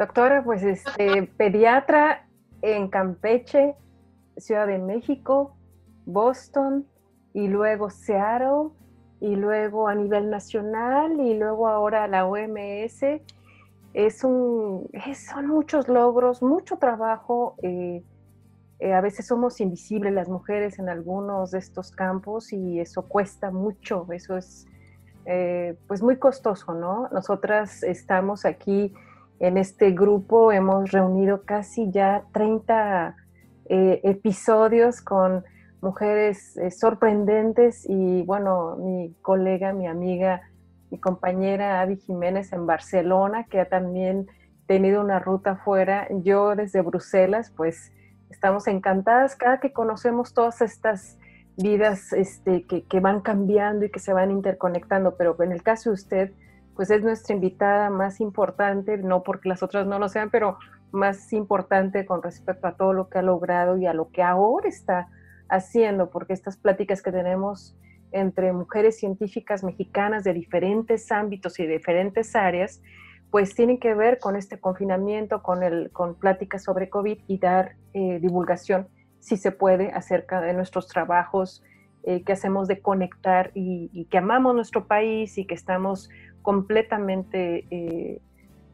Doctora, pues este, pediatra en Campeche, Ciudad de México, Boston y luego Seattle y luego a nivel nacional y luego ahora la OMS. Es un, son muchos logros, mucho trabajo. Eh, eh, a veces somos invisibles las mujeres en algunos de estos campos y eso cuesta mucho, eso es eh, pues muy costoso, ¿no? Nosotras estamos aquí en este grupo, hemos reunido casi ya 30 episodios con mujeres eh, sorprendentes y bueno, mi colega, mi amiga, mi compañera Avi Jiménez en Barcelona, que ha también tenido una ruta fuera, yo desde Bruselas, pues estamos encantadas. Cada que conocemos todas estas vidas este, que van cambiando y que se van interconectando, pero en el caso de usted, pues es nuestra invitada más importante, no porque las otras no lo sean, pero más importante con respecto a todo lo que ha logrado y a lo que ahora está haciendo, porque estas pláticas que tenemos entre mujeres científicas mexicanas de diferentes ámbitos y diferentes áreas, pues tienen que ver con este confinamiento, con, el, con pláticas sobre COVID y dar eh, divulgación, si se puede, acerca de nuestros trabajos eh, que hacemos de conectar y, que amamos nuestro país y que estamos completamente, eh,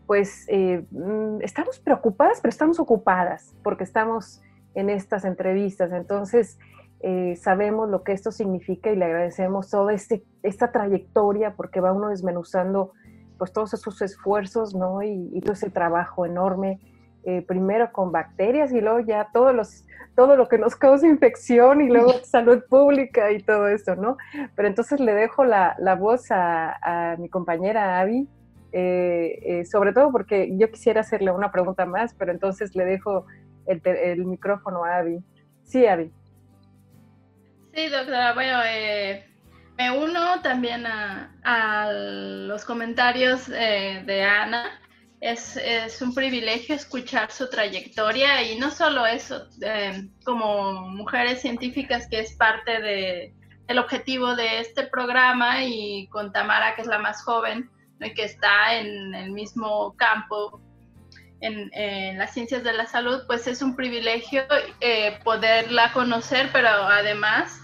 pues, mm, estamos preocupadas, pero estamos ocupadas, porque estamos en estas entrevistas. Entonces, eh, sabemos lo que esto significa y le agradecemos toda este, esta trayectoria porque va uno desmenuzando pues todos esos esfuerzos, ¿no? Y, todo ese trabajo enorme, eh, primero con bacterias y luego ya todos los, todo lo que nos causa infección y luego salud pública y todo esto, ¿no? Pero entonces le dejo la, la voz a, a, mi compañera Avi, eh, sobre todo porque yo quisiera hacerle una pregunta más, pero entonces le dejo el, micrófono a Abby. Sí, Abby. Sí, doctora. Bueno, eh, me uno también a, los comentarios eh, de Ana. Es, un privilegio escuchar su trayectoria y no solo eso, eh, como mujeres científicas que es parte de, del objetivo de este programa y con Tamara, que es la más joven, y que está en el mismo campo en, las ciencias de la salud, pues es un privilegio eh, poderla conocer, pero además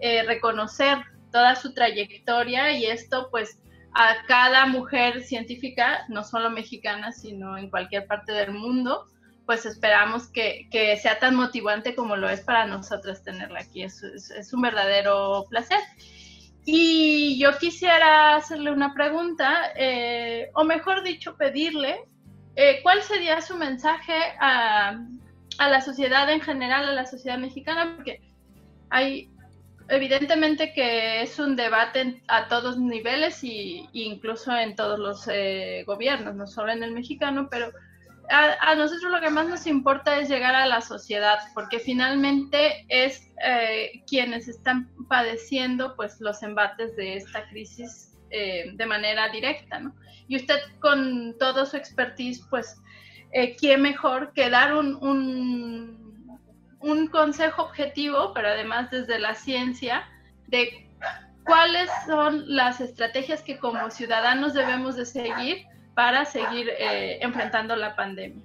eh, reconocer toda su trayectoria y esto pues a cada mujer científica, no solo mexicana, sino en cualquier parte del mundo, pues esperamos que, sea tan motivante como lo es para nosotras tenerla aquí. Es, un verdadero placer. Y yo quisiera hacerle una pregunta, eh, o mejor dicho, pedirle eh, ¿cuál sería su mensaje a, la sociedad en general, a la sociedad mexicana? Porque hay, evidentemente que es un debate a todos niveles y, incluso en todos los eh, gobiernos, no solo en el mexicano, pero a, nosotros lo que más nos importa es llegar a la sociedad, porque finalmente es eh, quienes están padeciendo pues los embates de esta crisis de manera directa, ¿no? Y usted con todo su expertise, pues, eh, ¿quién mejor que dar un, un, un consejo objetivo, pero además desde la ciencia, de cuáles son las estrategias que como ciudadanos debemos de seguir para seguir eh, enfrentando la pandemia?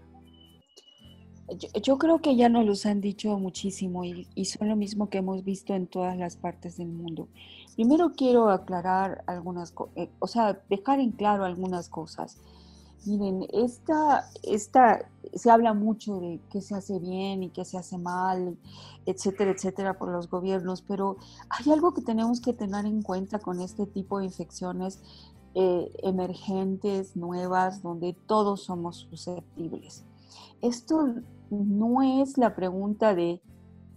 Yo, creo que ya nos los han dicho muchísimo y, y, son lo mismo que hemos visto en todas las partes del mundo. Primero quiero aclarar algunas eh, o sea, dejar en claro algunas cosas. Miren, esta, esta, se habla mucho de qué se hace bien y qué se hace mal, etcétera, etcétera, por los gobiernos, pero hay algo que tenemos que tener en cuenta con este tipo de infecciones eh, emergentes, nuevas, donde todos somos susceptibles. Esto no es la pregunta de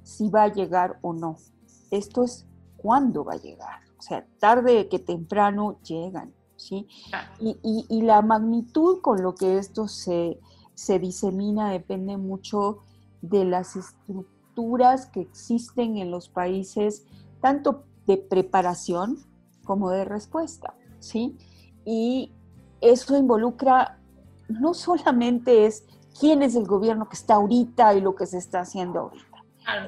si va a llegar o no. Esto es cuándo va a llegar. O sea, tarde que temprano llegan, ¿sí? Y, la magnitud con lo que esto se, se disemina depende mucho de las estructuras que existen en los países, tanto de preparación como de respuesta, ¿sí? Y eso involucra no solamente es quién es el gobierno que está ahorita y lo que se está haciendo ahorita.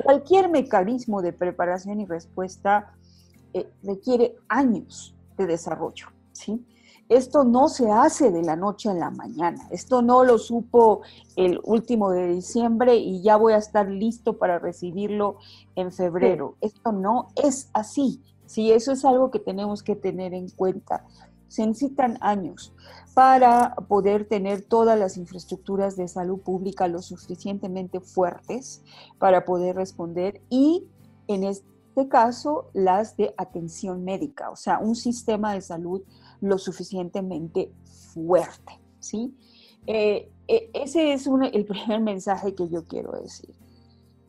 Cualquier mecanismo de preparación y respuesta eh, requiere años de desarrollo, ¿sí? Esto no se hace de la noche a la mañana. Esto no lo supo el último de diciembre y ya voy a estar listo para recibirlo en febrero. Esto no es así. Sí, eso es algo que tenemos que tener en cuenta. Se necesitan años para poder tener todas las infraestructuras de salud pública lo suficientemente fuertes para poder responder y en este caso las de atención médica, o sea, un sistema de salud lo suficientemente fuerte, ¿sí? Eh, eh, ese es el primer mensaje que yo quiero decir.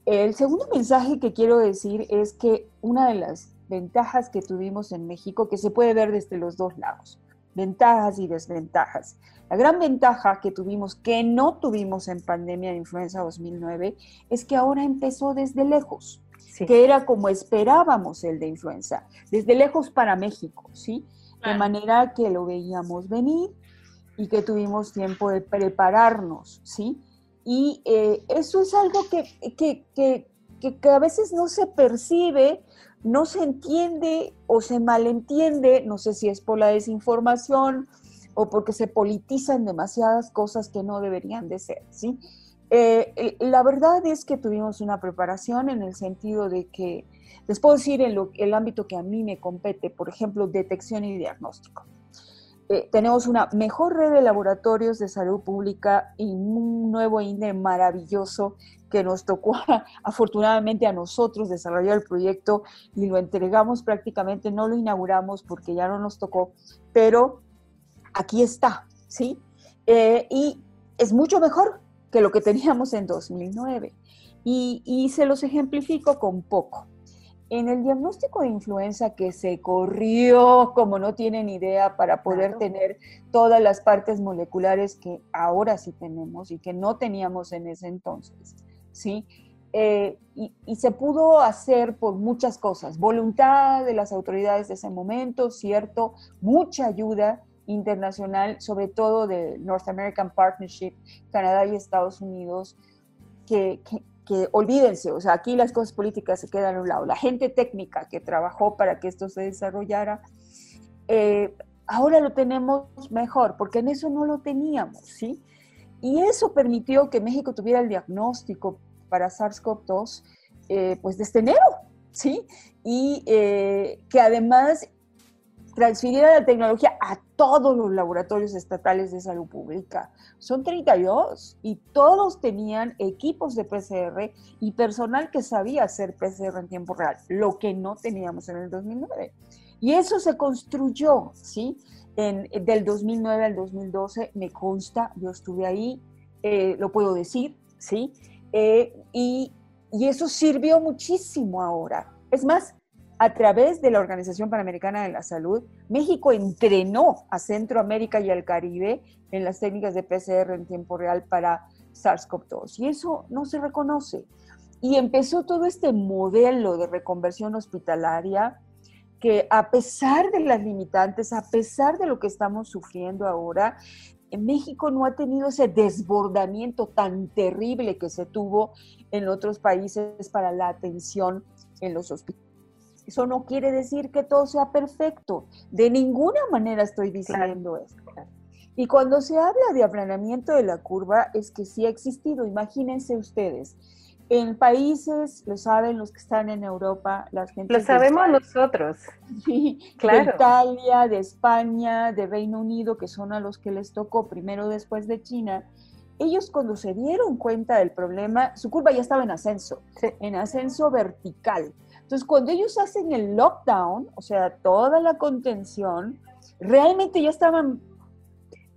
El segundo mensaje que quiero decir es que una de las ventajas que tuvimos en México, que se puede ver desde los dos lados, ventajas y desventajas. La gran ventaja que tuvimos, que no tuvimos en pandemia de influenza 2009, es que ahora empezó desde lejos, que era como esperábamos el de influenza, desde lejos para México, ¿sí? De manera que lo veíamos venir y que tuvimos tiempo de prepararnos, ¿sí? Y eh, eso es algo que, que, que, que, a veces no se percibe, no se entiende o se malentiende, no sé si es por la desinformación o porque se politizan demasiadas cosas que no deberían de ser, ¿sí? Eh, la verdad es que tuvimos una preparación en el sentido de que les puedo decir en el ámbito que a mí me compete, por ejemplo, detección y diagnóstico. Eh, tenemos una mejor red de laboratorios de salud pública y un nuevo INE maravilloso que nos tocó afortunadamente a nosotros desarrollar el proyecto y lo entregamos prácticamente, no lo inauguramos porque ya no nos tocó, pero aquí está, ¿sí? Eh, y es mucho mejor que lo que teníamos en 2009. Y, y se los ejemplifico con poco. En el diagnóstico de influenza que se corrió como no tienen idea para poder tener todas las partes moleculares que ahora sí tenemos y que no teníamos en ese entonces, ¿sí? Eh, y, y, se pudo hacer por muchas cosas, voluntad de las autoridades de ese momento, cierto, mucha ayuda internacional, sobre todo de North American Partnership, Canadá y Estados Unidos, que, que, que olvídense, o sea, aquí las cosas políticas se quedan a un lado. La gente técnica que trabajó para que esto se desarrollara, eh, ahora lo tenemos mejor, porque en eso no lo teníamos, ¿sí? Y eso permitió que México tuviera el diagnóstico para SARS-CoV-2, eh, pues desde enero, ¿sí? Y eh, que además transfiriera la tecnología a todos los laboratorios estatales de salud pública. Son 32 y todos tenían equipos de PCR y personal que sabía hacer PCR en tiempo real, lo que no teníamos en el 2009. Y eso se construyó, ¿sí? En, del 2009 al 2012, me consta, yo estuve ahí, eh, lo puedo decir, ¿sí? Eh, y, y eso sirvió muchísimo ahora. Es más, a través de la Organización Panamericana de la Salud, México entrenó a Centroamérica y al Caribe en las técnicas de PCR en tiempo real para SARS-CoV-2. Y eso no se reconoce. Y empezó todo este modelo de reconversión hospitalaria que a pesar de las limitantes, a pesar de lo que estamos sufriendo ahora, en México no ha tenido ese desbordamiento tan terrible que se tuvo en otros países para la atención en los hospitales eso no quiere decir que todo sea perfecto. De ninguna manera estoy diciendo eso. Y cuando se habla de aplanamiento de la curva, es que sí ha existido. Imagínense ustedes, en países, lo saben los que están en Europa, las gente. Lo sabemos nosotros. Sí, claro. De Italia, de España, de Reino Unido, que son a los que les tocó primero después de China. Ellos cuando se dieron cuenta del problema, su curva ya estaba en ascenso, en ascenso vertical. Entonces, cuando ellos hacen el lockdown, o sea, toda la contención, realmente ya estaban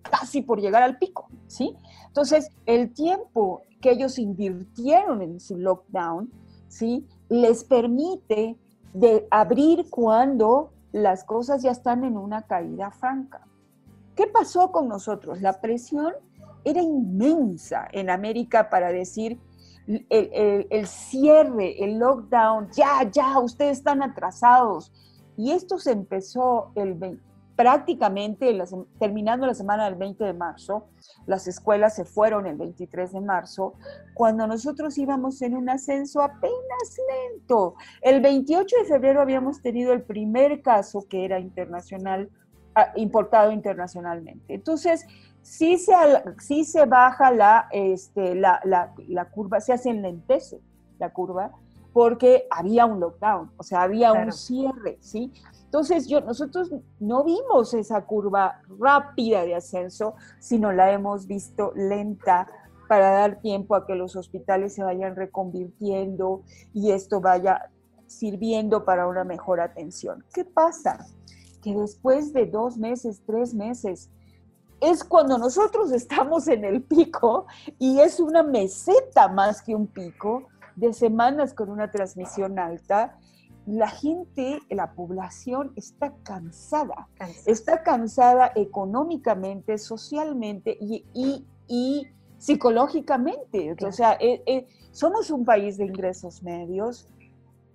casi por llegar al pico, ¿sí? Entonces, el tiempo que ellos invirtieron en su lockdown, ¿sí? Les permite abrir cuando las cosas ya están en una caída franca. ¿Qué pasó con nosotros? La presión era inmensa en América para decir, el, cierre, el lockdown, ya, ya, ustedes están atrasados. Y esto se empezó el prácticamente terminando la semana del 20 de marzo, las escuelas se fueron el 23 de marzo, cuando nosotros íbamos en un ascenso apenas lento. El 28 de febrero habíamos tenido el primer caso que era internacional ah, importado internacionalmente. Entonces, sí se, sí se baja la, este, la, la, la curva, se hace enlentece la curva, porque había un lockdown, o sea, había un cierre, ¿sí? Entonces, yo, nosotros no vimos esa curva rápida de ascenso, sino la hemos visto lenta para dar tiempo a que los hospitales se vayan reconvirtiendo y esto vaya sirviendo para una mejor atención. ¿Qué pasa? Que después de dos meses, tres meses, es cuando nosotros estamos en el pico y es una meseta más que un pico de semanas con una transmisión alta, la gente, la población está cansada, está cansada económicamente, socialmente y, psicológicamente. O sea, eh, eh, somos un país de ingresos medios,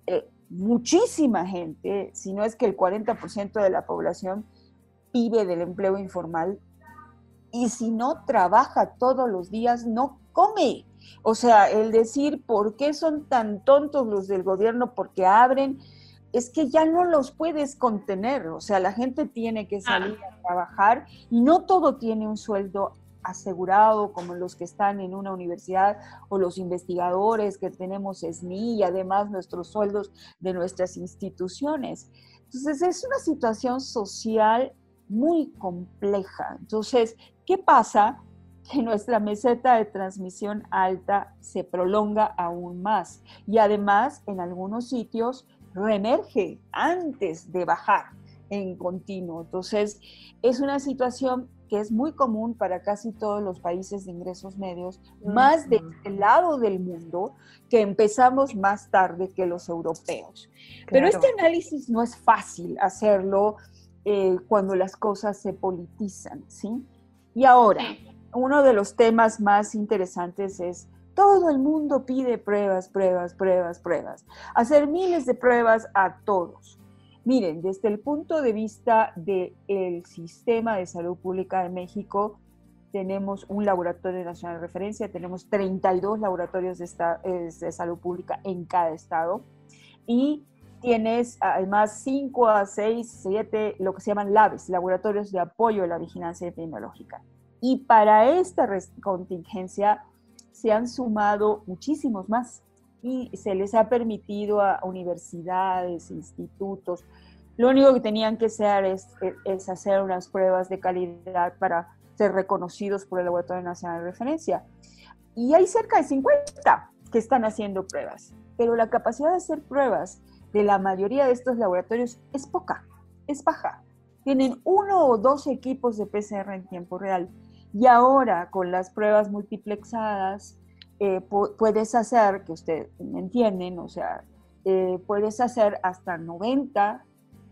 eh, muchísima gente, si no es que el 40% de la población vive del empleo informal y si no trabaja todos los días, no come. O sea, el decir por qué son tan tontos los del gobierno porque abren, es que ya no los puedes contener. O sea, la gente tiene que salir a trabajar y no todo tiene un sueldo asegurado como los que están en una universidad o los investigadores que tenemos SNI y además nuestros sueldos de nuestras instituciones. Entonces es una situación social muy compleja. Entonces, ¿qué pasa? que nuestra meseta de transmisión alta se prolonga aún más y además en algunos sitios reemerge antes de bajar en continuo. Entonces, es una situación que es muy común para casi todos los países de ingresos medios, más del este lado del mundo, que empezamos más tarde que los europeos. Pero este análisis no es fácil hacerlo eh, cuando las cosas se politizan, ¿sí? Y ahora, uno de los temas más interesantes es todo el mundo pide pruebas, pruebas, pruebas, pruebas. Hacer miles de pruebas a todos. Miren, desde el punto de vista del sistema de salud pública de México, tenemos un laboratorio nacional de referencia, tenemos 32 laboratorios de, de salud pública en cada estado y tienes además 5 a 6, 7, lo que se llaman LABs, laboratorios de apoyo a la vigilancia epidemiológica. Y para esta contingencia se han sumado muchísimos más y se les ha permitido a universidades, institutos, lo único que tenían que hacer es, es, hacer unas pruebas de calidad para ser reconocidos por el Laboratorio Nacional de Referencia. Y hay cerca de 50 que están haciendo pruebas, pero la capacidad de hacer pruebas de la mayoría de estos laboratorios es poca, es baja. Tienen uno o dos equipos de PCR en tiempo real y ahora con las pruebas multiplexadas, eh, puedes hacer, que ustedes me entienden, o sea, eh, puedes hacer hasta 90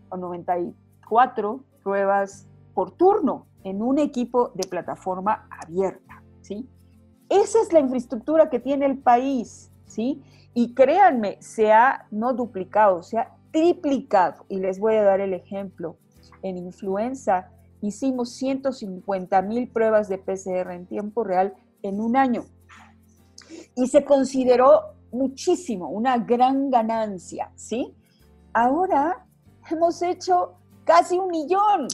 o 94 pruebas por turno en un equipo de plataforma abierta, ¿sí? Esa es la infraestructura que tiene el país, Y créanme, se ha no duplicado, se ha triplicado. Y les voy a dar el ejemplo. En influenza, hicimos 150 mil pruebas de PCR en tiempo real en un año. Y se consideró muchísimo, una gran ganancia, ¿sí? Ahora hemos hecho casi un millón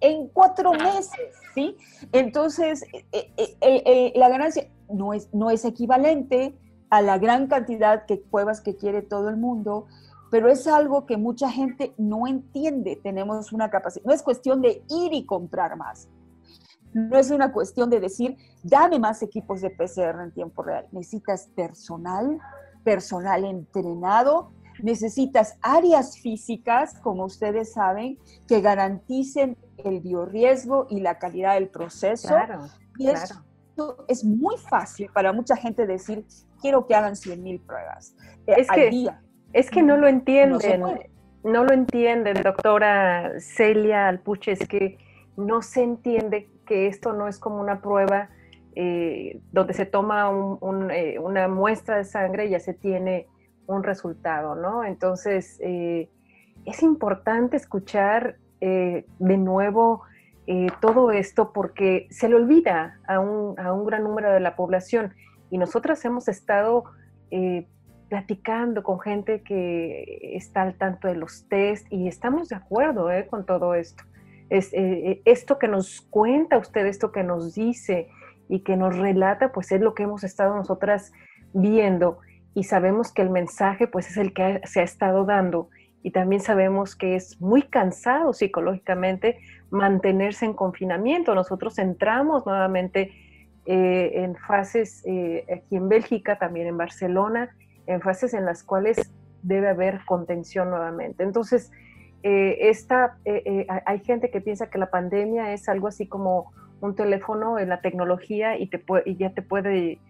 en cuatro meses, ¿sí? Entonces, eh, eh, eh, la ganancia no es, no es equivalente a la gran cantidad de pruebas que quiere todo el mundo, pero es algo que mucha gente no entiende. Tenemos una capacidad, no es cuestión de ir y comprar más. No es una cuestión de decir, dame más equipos de PCR en tiempo real. Necesitas personal, personal entrenado, necesitas áreas físicas, como ustedes saben, que garanticen el biorriesgo y la calidad del proceso. Claro, y eso es muy fácil para mucha gente decir, quiero que hagan 100 mil pruebas. Eh, es al día. es que no lo entienden, no, lo entienden, doctora Celia Alpuche, es que no se entiende que esto no es como una prueba eh, donde se toma eh, una muestra de sangre y ya se tiene un resultado, ¿no? Entonces, eh, es importante escuchar de nuevo todo esto porque se le olvida a un, a un, gran número de la población y nosotras hemos estado platicando con gente que está al tanto de los test y estamos de acuerdo ¿eh? con todo esto. es, eh, esto que nos cuenta usted, esto que nos dice y que nos relata, pues es lo que hemos estado nosotras viendo y sabemos que el mensaje pues es el que se ha estado dando y también sabemos que es muy cansado psicológicamente mantenerse en confinamiento. Nosotros entramos nuevamente eh, en fases eh, aquí en Bélgica, también en Barcelona, en fases en las cuales debe haber contención nuevamente. Entonces, eh, esta, hay gente que piensa que la pandemia es algo así como un teléfono en la tecnología y, te y ya te puede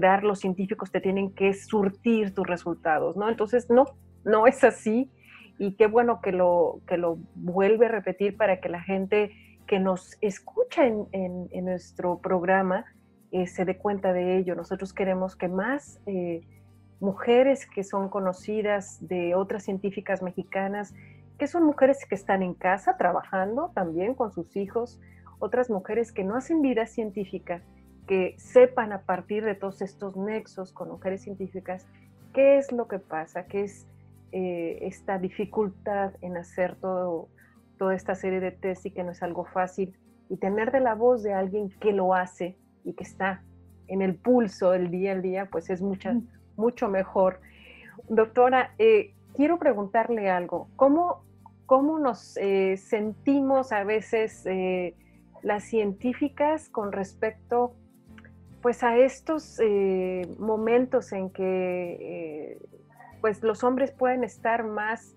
dar, los científicos te tienen que surtir tus resultados, ¿no? Entonces, no, no es así y qué bueno que lo, que lo vuelve a repetir para que la gente que nos escucha en, nuestro programa eh, se dé cuenta de ello. Nosotros queremos que más eh, mujeres que son conocidas de otras científicas mexicanas, que son mujeres que están en casa trabajando también con sus hijos, otras mujeres que no hacen vida científica, que sepan a partir de todos estos nexos con mujeres científicas qué es lo que pasa, qué es eh, esta dificultad en hacer todo, toda esta serie de test y que no es algo fácil, y tener de la voz de alguien que lo hace y que está en el pulso del día al día, pues es mucha, mucho mejor. Doctora, eh, quiero preguntarle algo. ¿Cómo, cómo nos eh, sentimos a veces las científicas con respecto pues a estos momentos en que pues los hombres pueden estar más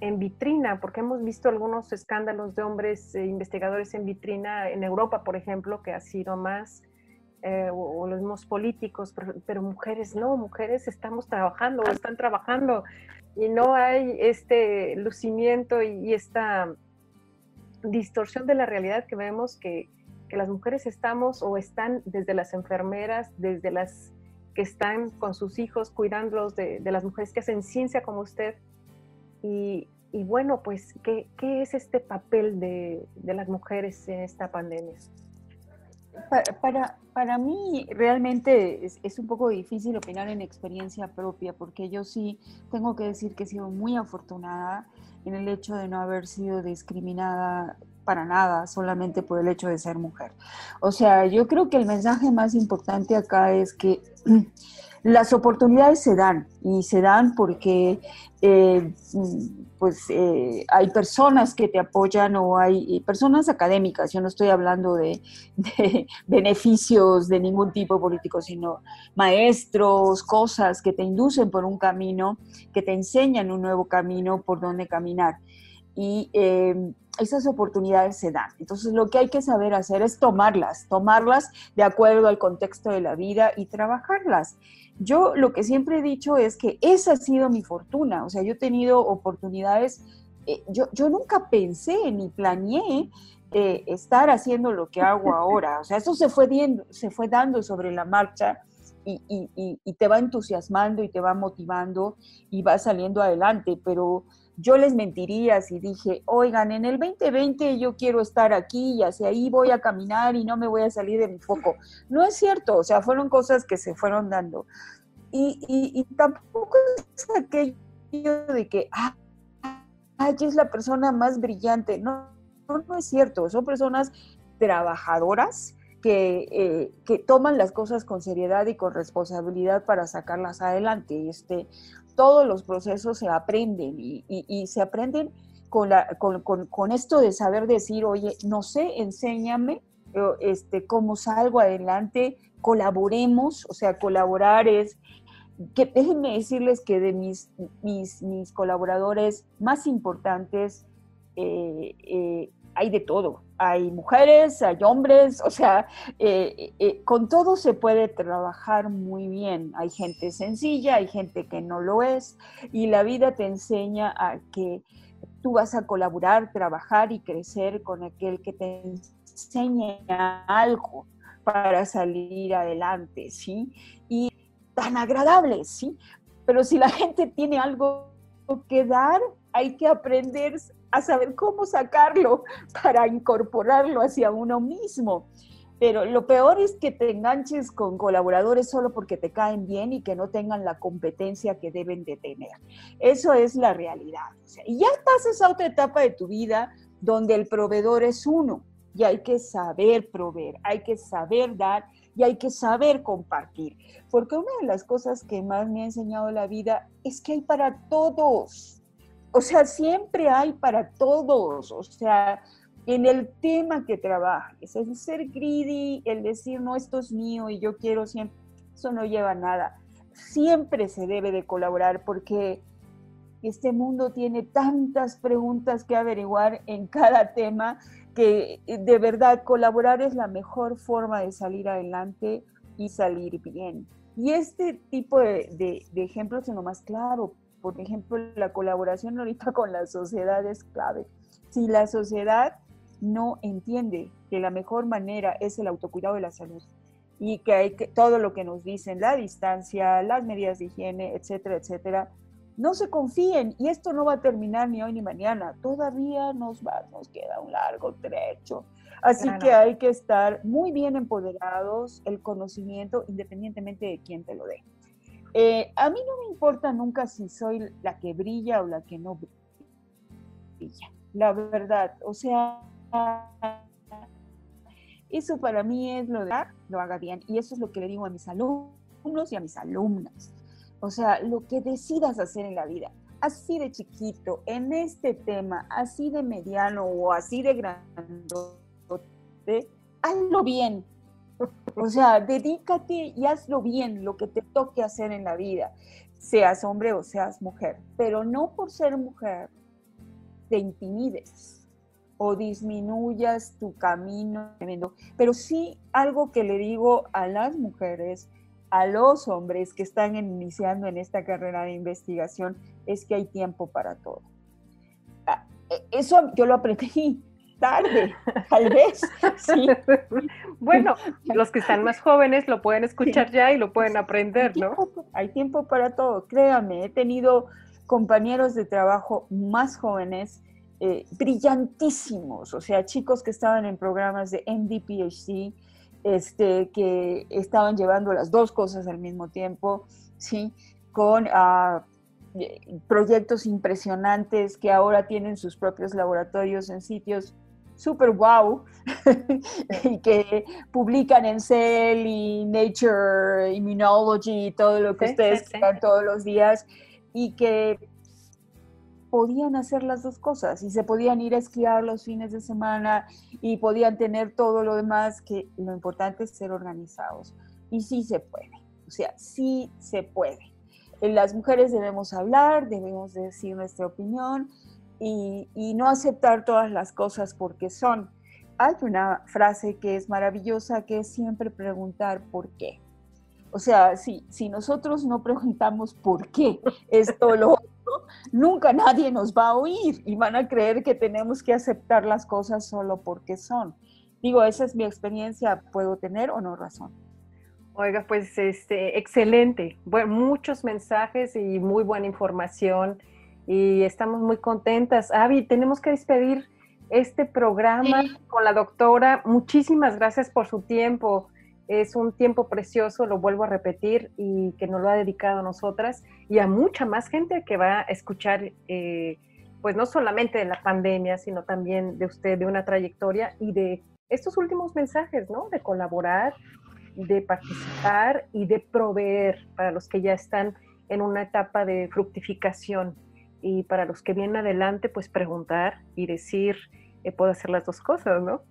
en vitrina, porque hemos visto algunos escándalos de hombres eh, investigadores en vitrina en Europa, por ejemplo, que ha sido más, eh, o, los mismos políticos, pero, mujeres no, mujeres estamos trabajando o están trabajando y no hay este lucimiento y, esta distorsión de la realidad que vemos que, que las mujeres estamos o están desde las enfermeras, desde las que están con sus hijos cuidándolos de, las mujeres que hacen ciencia como usted. Y, y bueno, pues, ¿qué, ¿qué, es este papel de, de, las mujeres en esta pandemia? Para, para, mí realmente es, es, un poco difícil opinar en experiencia propia, porque yo sí tengo que decir que he sido muy afortunada en el hecho de no haber sido discriminada para nada, solamente por el hecho de ser mujer. O sea, yo creo que el mensaje más importante acá es que las oportunidades se dan y se dan porque eh, pues eh, hay personas que te apoyan o hay personas académicas, yo no estoy hablando de, de, beneficios de ningún tipo político, sino maestros, cosas que te inducen por un camino, que te enseñan un nuevo camino por donde caminar. Y eh, esas oportunidades se dan. Entonces lo que hay que saber hacer es tomarlas, tomarlas de acuerdo al contexto de la vida y trabajarlas. Yo lo que siempre he dicho es que esa ha sido mi fortuna, o sea, yo he tenido oportunidades, eh, yo, yo, nunca pensé ni planeé eh, estar haciendo lo que hago ahora, o sea, eso se fue, se fue dando sobre la marcha. Y, y, y te va entusiasmando y te va motivando y va saliendo adelante, pero yo les mentiría si dije, oigan, en el 2020 yo quiero estar aquí y hacia ahí voy a caminar y no me voy a salir de mi foco. No es cierto, o sea, fueron cosas que se fueron dando. Y, y, tampoco es aquello de que, ah, es la persona más brillante. No, no, es cierto, son personas trabajadoras que, eh, que, toman las cosas con seriedad y con responsabilidad para sacarlas adelante. Este, todos los procesos se aprenden y, se aprenden con, esto de saber decir, oye, no sé, enséñame este, cómo salgo adelante, colaboremos, o sea, colaborar es, que déjenme decirles que de mis colaboradores más importantes, eh, eh, hay de todo. Hay mujeres, hay hombres, o sea, eh, eh, con todo se puede trabajar muy bien. Hay gente sencilla, hay gente que no lo es, y la vida te enseña a que tú vas a colaborar, trabajar y crecer con aquel que te enseña algo para salir adelante, ¿sí? Y tan agradable, ¿sí? Pero si la gente tiene algo que dar, hay que aprender a saber cómo sacarlo para incorporarlo hacia uno mismo. Pero lo peor es que te enganches con colaboradores solo porque te caen bien y que no tengan la competencia que deben de tener. Eso es la realidad. y ya pasas a otra etapa de tu vida donde el proveedor es uno y hay que saber proveer, hay que saber dar y hay que saber compartir. Porque una de las cosas que más me ha enseñado la vida es que hay para todos. O sea, siempre hay para todos. O sea, en el tema que trabajes, el ser greedy, el decir, no, esto es mío y yo quiero siempre, eso no lleva a nada. Siempre se debe de colaborar porque este mundo tiene tantas preguntas que averiguar en cada tema que eh, de verdad colaborar es la mejor forma de salir adelante y salir bien. Y este tipo de, ejemplos es lo más claro. Por ejemplo, la colaboración ahorita con la sociedad es clave. Si la sociedad no entiende que la mejor manera es el autocuidado de la salud y que hay que todo lo que nos dicen, la distancia, las medidas de higiene, etcétera, etcétera, no se confíen y esto no va a terminar ni hoy ni mañana, todavía nos va, nos queda un largo trecho. Así que hay que estar muy bien empoderados, el conocimiento, independientemente de quién te lo dé. Eh, a mí no me importa nunca si soy la que brilla o la que no brilla, la verdad. O sea, eso para mí es lo de lo haga bien. Y eso es lo que le digo a mis alumnos y a mis alumnas. O sea, lo que decidas hacer en la vida, así de chiquito, en este tema, así de mediano o así de grandote, hazlo bien. O sea, dedícate y hazlo bien, lo que te toque hacer en la vida, seas hombre o seas mujer. Pero no por ser mujer te intimides o disminuyas tu camino. Pero sí algo que le digo a las mujeres a los hombres que están iniciando en esta carrera de investigación es que hay tiempo para todo. Ah, e, eso yo lo aprendí tarde, tal vez. Sí. Bueno, los que están más jóvenes lo pueden escuchar ya y lo pueden aprender, ¿no? Hay tiempo para todo, créame, he tenido compañeros de trabajo más jóvenes, eh, brillantísimos, o sea, chicos que estaban en programas de MD, PhD, este, que estaban llevando las dos cosas al mismo tiempo, ¿sí? con ah, eh, proyectos impresionantes que ahora tienen sus propios laboratorios en sitios super wow y que publican en Cell y Nature Immunology y todo lo que ustedes sí, todos los días y que podían hacer las dos cosas y se podían ir a esquiar los fines de semana y podían tener todo lo demás, que lo importante es ser organizados. Y sí se puede, o sea, sí se puede. Las mujeres debemos hablar, debemos decir nuestra opinión y, y no aceptar todas las cosas porque son. Hay una frase que es maravillosa, que es siempre preguntar por qué. O sea, si, si nosotros no preguntamos por qué esto lo nunca nadie nos va a oír y van a creer que tenemos que aceptar las cosas solo porque son. Digo, esa es mi experiencia, ¿puedo tener o no razón? Oiga, pues este, excelente, bueno, muchos mensajes y muy buena información y estamos muy contentas. Avi, tenemos que despedir este programa con la doctora. Muchísimas gracias por su tiempo es un tiempo precioso, lo vuelvo a repetir, y que nos lo ha dedicado a nosotras y a mucha más gente que va a escuchar, eh, pues no solamente de la pandemia, sino también de usted, de una trayectoria y de estos últimos mensajes, ¿no? De colaborar, de participar y de proveer para los que ya están en una etapa de fructificación y para los que vienen adelante, pues preguntar y decir, puedo hacer las dos cosas, ¿no?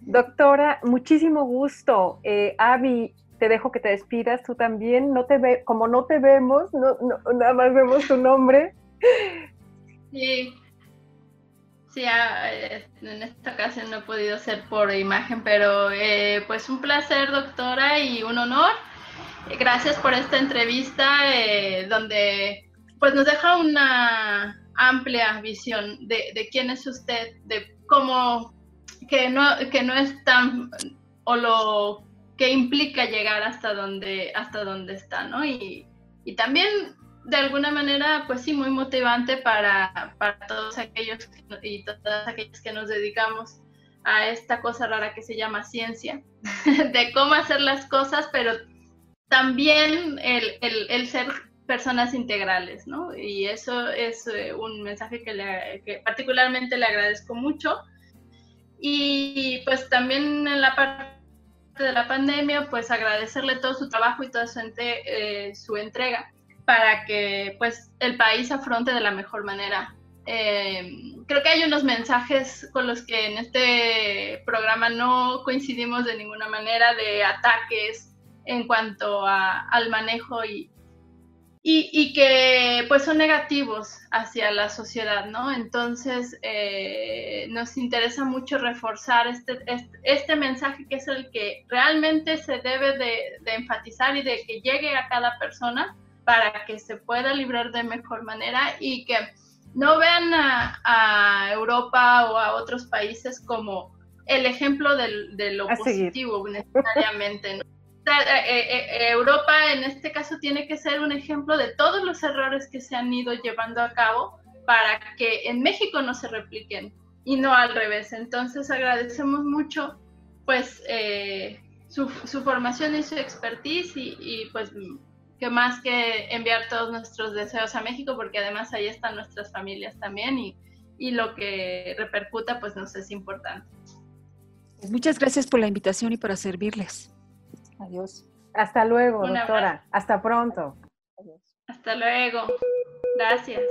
Doctora, muchísimo gusto. Eh, Avi, te dejo que te despidas, tú también. No te ve, como no te vemos, no, nada más vemos tu nombre. Sí. Sí, ah, eh, en esta ocasión no he podido ser por imagen, pero eh, pues un placer, doctora, y un honor. Gracias por esta entrevista donde pues nos deja una amplia visión de, de, quién es usted, de cómo, que no, que no es tan, o lo que implica llegar hasta donde, hasta donde está, ¿no? Y, y también, de alguna manera, pues sí, muy motivante para, para todos aquellos y todas aquellas que nos dedicamos a esta cosa rara que se llama ciencia, de cómo hacer las cosas, pero también el, el, el ser personas integrales, ¿no? Y eso es eh, un mensaje que, le, particularmente le agradezco mucho. Y pues también en la parte de la pandemia, pues agradecerle todo su trabajo y toda su, eh, entrega para que pues el país afronte de la mejor manera. Eh, creo que hay unos mensajes con los que en este programa no coincidimos de ninguna manera de ataques en cuanto al manejo y, y, que pues son negativos hacia la sociedad, ¿no? Entonces eh, nos interesa mucho reforzar este, este, este, mensaje que es el que realmente se debe de, enfatizar y de que llegue a cada persona para que se pueda librar de mejor manera y que no vean a, Europa o a otros países como el ejemplo de lo positivo necesariamente, ¿no? Eh, eh, eh, Europa en este caso tiene que ser un ejemplo de todos los errores que se han ido llevando a cabo para que en México no se repliquen y no al revés. Entonces agradecemos mucho pues su, formación y su expertise y, pues que más que enviar todos nuestros deseos a México porque además ahí están nuestras familias también y, y lo que repercuta pues nos es importante. Muchas gracias por la invitación y para servirles. Adiós. Hasta luego, doctora. Hasta pronto. Hasta luego. Gracias.